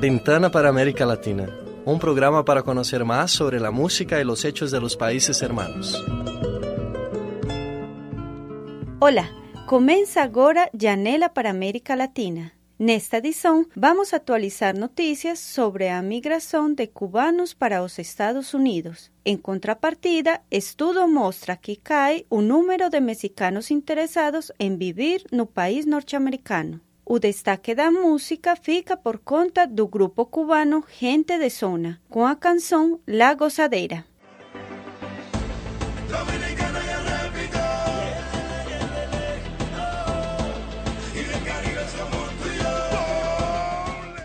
Ventana para América Latina, un programa para conocer más sobre la música y los hechos de los países hermanos. Olá, começa agora Janela para América Latina. Nesta edição, vamos atualizar notícias sobre a migração de cubanos para os Estados Unidos. Em contrapartida, estudo mostra que cai o número de mexicanos interessados em viver no país norte-americano. O destaque da música fica por conta do grupo cubano Gente de Zona, com a canção La Gozadera.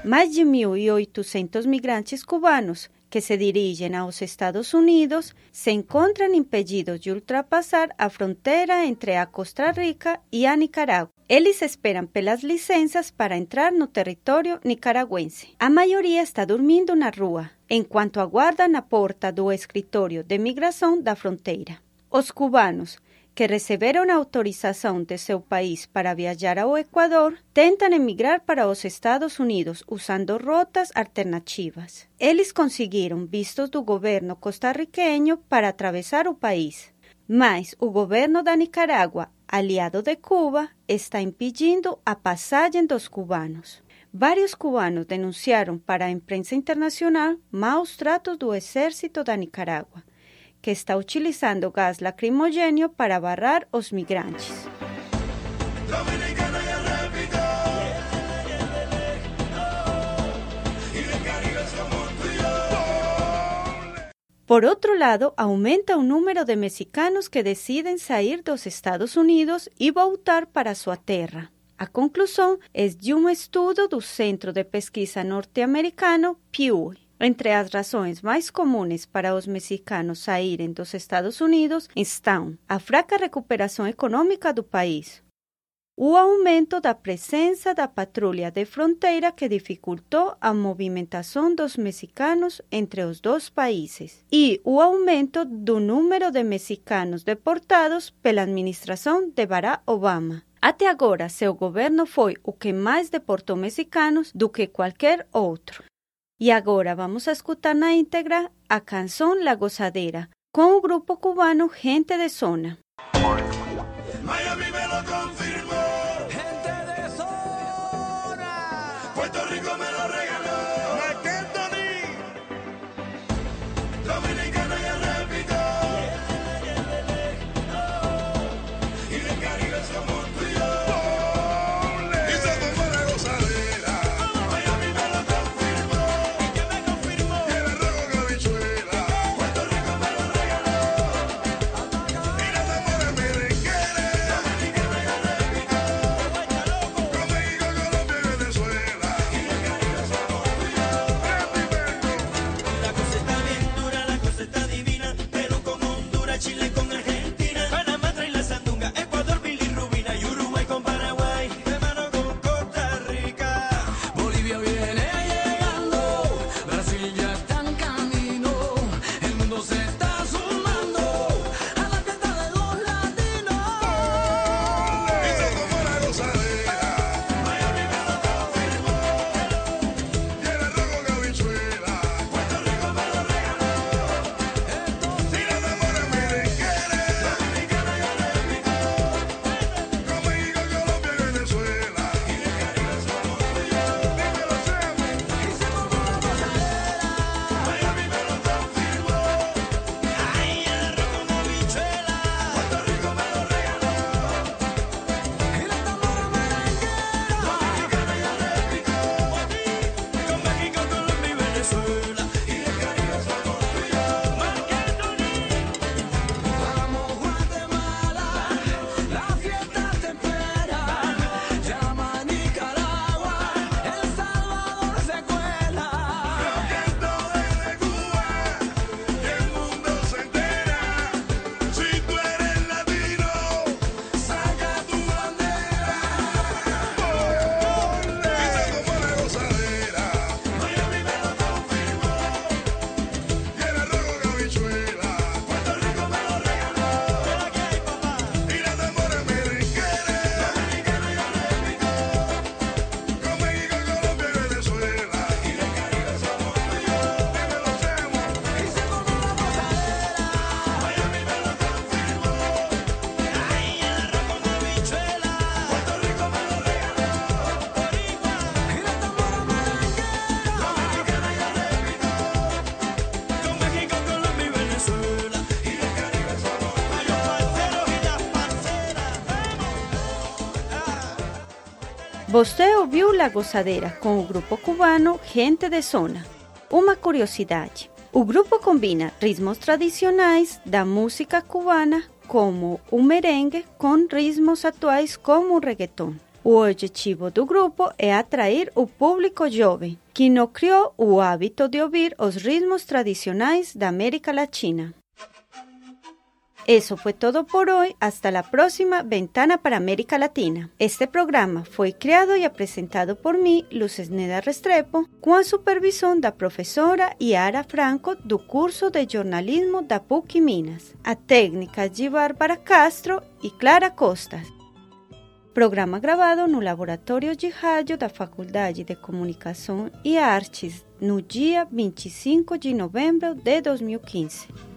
Mais de 1.800 migrantes cubanos que se dirigen aos Estados Unidos se encontram impedidos de ultrapassar a fronteira entre a Costa Rica e a Nicarágua. Eles esperam pelas licenças para entrar no território nicaragüense. A maioria está dormindo na rua, enquanto aguardam a porta do escritório de migração da fronteira. Os cubanos que receberam autorização de seu país para viajar ao Equador tentam emigrar para os Estados Unidos usando rotas alternativas. Eles conseguiram vistos do governo costarriqueño para atravessar o país, mas o governo da Nicarágua, aliado de Cuba, está impedindo a passagem dos cubanos. Vários cubanos denunciaram para a imprensa internacional maus tratos do exército da Nicarágua que está utilizando gas lacrimogênio para barrar os migrantes. Por outro lado, aumenta o número de mexicanos que decidem sair dos Estados Unidos e voltar para sua terra. A conclusão é de um estudo do Centro de Pesquisa Norte-Americano Pew Entre as razões mais comuns para os mexicanos saírem dos Estados Unidos estão a fraca recuperação econômica do país, o aumento da presença da patrulha de fronteira que dificultou a movimentação dos mexicanos entre os dois países e o aumento do número de mexicanos deportados pela administração de Barack Obama. Até agora, seu governo foi o que mais deportou mexicanos do que qualquer outro. Y ahora vamos a escuchar na íntegra a canción La Gozadera con un grupo cubano Gente de Zona. Você ouviu La Gozadera com o grupo cubano Gente de Zona. Uma curiosidade: o grupo combina ritmos tradicionais da música cubana, como o merengue, com ritmos atuais como o reggaeton. O objetivo do grupo é atrair o público jovem, que não criou o hábito de ouvir os ritmos tradicionais da América Latina. Eso fue todo por hoy. Hasta la próxima Ventana para América Latina. Este programa fue creado y presentado por mí, Luces Neda Restrepo, con supervisión da profesora Yara Franco do curso de jornalismo da PUC Minas. A técnica de Bárbara Castro e Clara Costa. Programa gravado no Laboratório de Rádio da Faculdade de Comunicação e Artes no dia 25 de novembro de 2015.